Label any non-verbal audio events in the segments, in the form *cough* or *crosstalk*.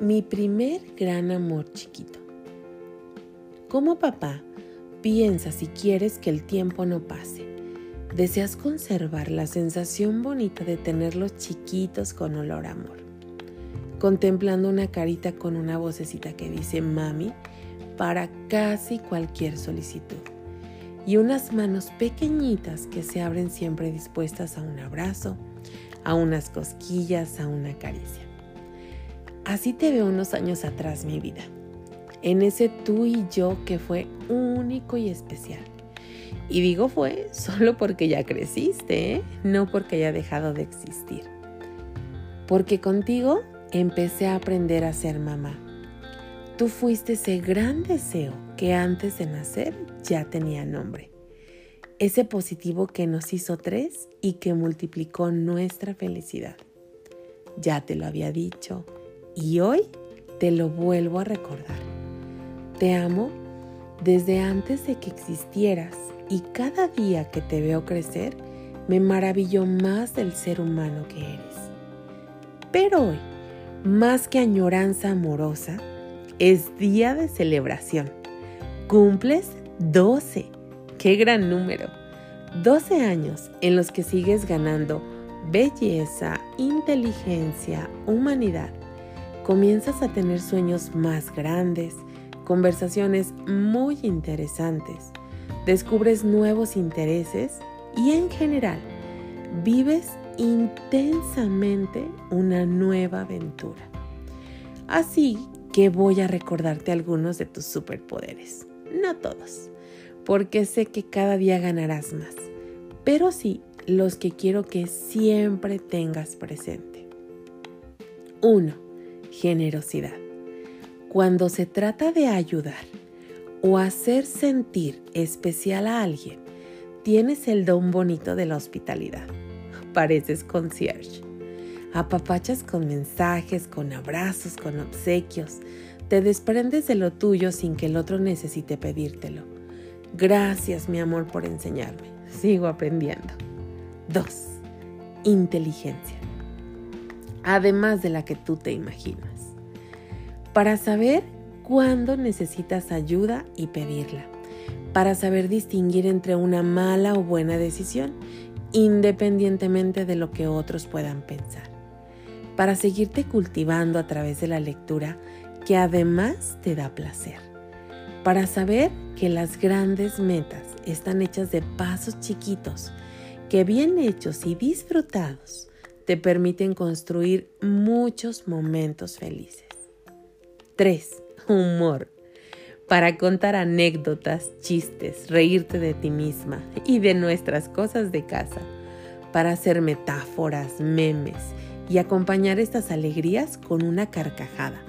Mi primer gran amor chiquito. Como papá, piensa si quieres que el tiempo no pase. Deseas conservar la sensación bonita de tenerlos chiquitos con olor a amor. Contemplando una carita con una vocecita que dice mami para casi cualquier solicitud. Y unas manos pequeñitas que se abren siempre dispuestas a un abrazo, a unas cosquillas, a una caricia. Así te veo unos años atrás, mi vida. En ese tú y yo que fue único y especial. Y digo fue solo porque ya creciste, ¿eh? no porque haya dejado de existir. Porque contigo empecé a aprender a ser mamá. Tú fuiste ese gran deseo que antes de nacer ya tenía nombre. Ese positivo que nos hizo tres y que multiplicó nuestra felicidad. Ya te lo había dicho, y hoy te lo vuelvo a recordar. Te amo desde antes de que existieras y cada día que te veo crecer me maravillo más del ser humano que eres. Pero hoy, más que añoranza amorosa, es día de celebración. Cumples 12. ¡Qué gran número! 12 años en los que sigues ganando belleza, inteligencia, humanidad comienzas a tener sueños más grandes, conversaciones muy interesantes, descubres nuevos intereses y en general vives intensamente una nueva aventura. Así que voy a recordarte algunos de tus superpoderes, no todos, porque sé que cada día ganarás más, pero sí los que quiero que siempre tengas presente. 1 generosidad. Cuando se trata de ayudar o hacer sentir especial a alguien, tienes el don bonito de la hospitalidad. Pareces concierge. Apapachas con mensajes, con abrazos, con obsequios. Te desprendes de lo tuyo sin que el otro necesite pedírtelo. Gracias, mi amor, por enseñarme. Sigo aprendiendo. 2. Inteligencia además de la que tú te imaginas, para saber cuándo necesitas ayuda y pedirla, para saber distinguir entre una mala o buena decisión, independientemente de lo que otros puedan pensar, para seguirte cultivando a través de la lectura que además te da placer, para saber que las grandes metas están hechas de pasos chiquitos que bien hechos y disfrutados te permiten construir muchos momentos felices. 3. Humor. Para contar anécdotas, chistes, reírte de ti misma y de nuestras cosas de casa. Para hacer metáforas, memes y acompañar estas alegrías con una carcajada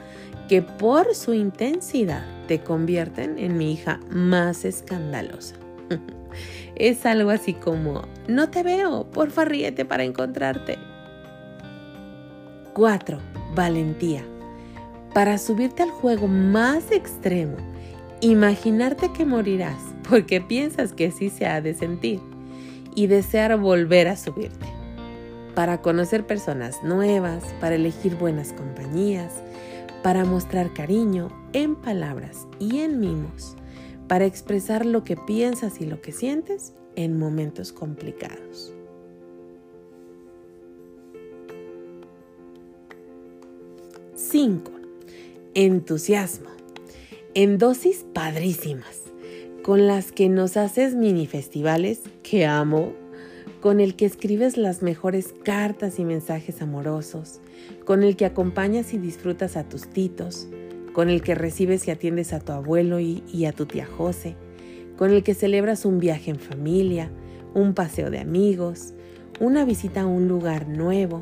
que por su intensidad te convierten en mi hija más escandalosa. *laughs* es algo así como, no te veo, porfa ríete para encontrarte. 4. Valentía. Para subirte al juego más extremo, imaginarte que morirás porque piensas que sí se ha de sentir y desear volver a subirte. Para conocer personas nuevas, para elegir buenas compañías, para mostrar cariño en palabras y en mimos, para expresar lo que piensas y lo que sientes en momentos complicados. 5. Entusiasmo. En dosis padrísimas, con las que nos haces mini festivales que amo, con el que escribes las mejores cartas y mensajes amorosos, con el que acompañas y disfrutas a tus titos, con el que recibes y atiendes a tu abuelo y, y a tu tía José, con el que celebras un viaje en familia, un paseo de amigos, una visita a un lugar nuevo,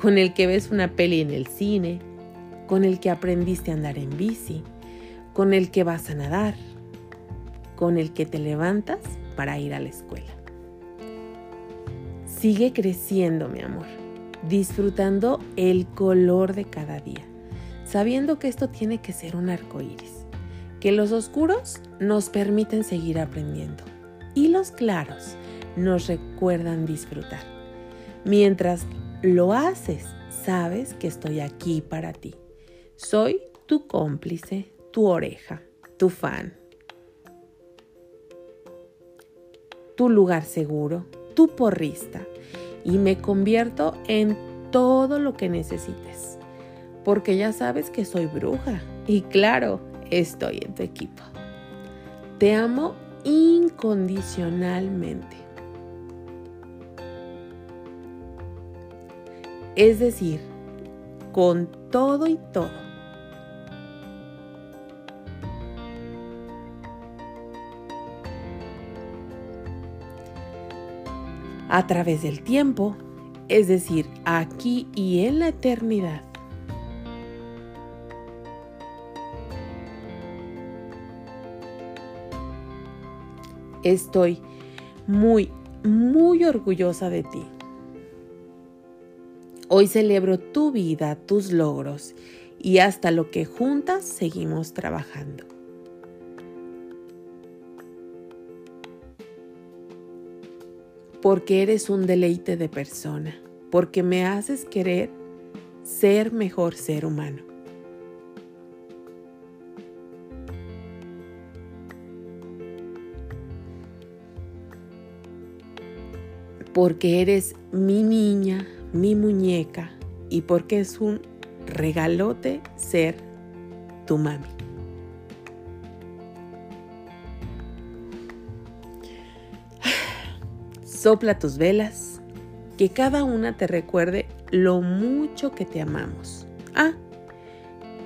con el que ves una peli en el cine, con el que aprendiste a andar en bici, con el que vas a nadar, con el que te levantas para ir a la escuela. Sigue creciendo, mi amor, disfrutando el color de cada día, sabiendo que esto tiene que ser un arco iris, que los oscuros nos permiten seguir aprendiendo y los claros nos recuerdan disfrutar. Mientras lo haces, sabes que estoy aquí para ti Soy tu cómplice, tu oreja, tu fan, tu lugar seguro, tu porrista y me convierto en todo lo que necesites, porque ya sabes que soy bruja y claro, estoy en tu equipo. Te amo incondicionalmente. Es decir, con todo y todo. A través del tiempo, es decir, aquí y en la eternidad. Estoy muy, muy orgullosa de ti. Hoy celebro tu vida, tus logros y hasta lo que juntas seguimos trabajando. Porque eres un deleite de persona, porque me haces querer ser mejor ser humano. porque eres mi niña, mi muñeca y porque es un regalote ser tu mami. Sopla tus velas, que cada una te recuerde lo mucho que te amamos. Ah,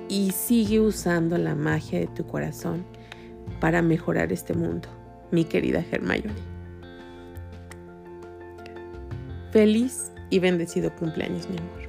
y sigue usando la magia de tu corazón para mejorar este mundo, mi querida Hermione. Feliz y bendecido cumpleaños, mi amor.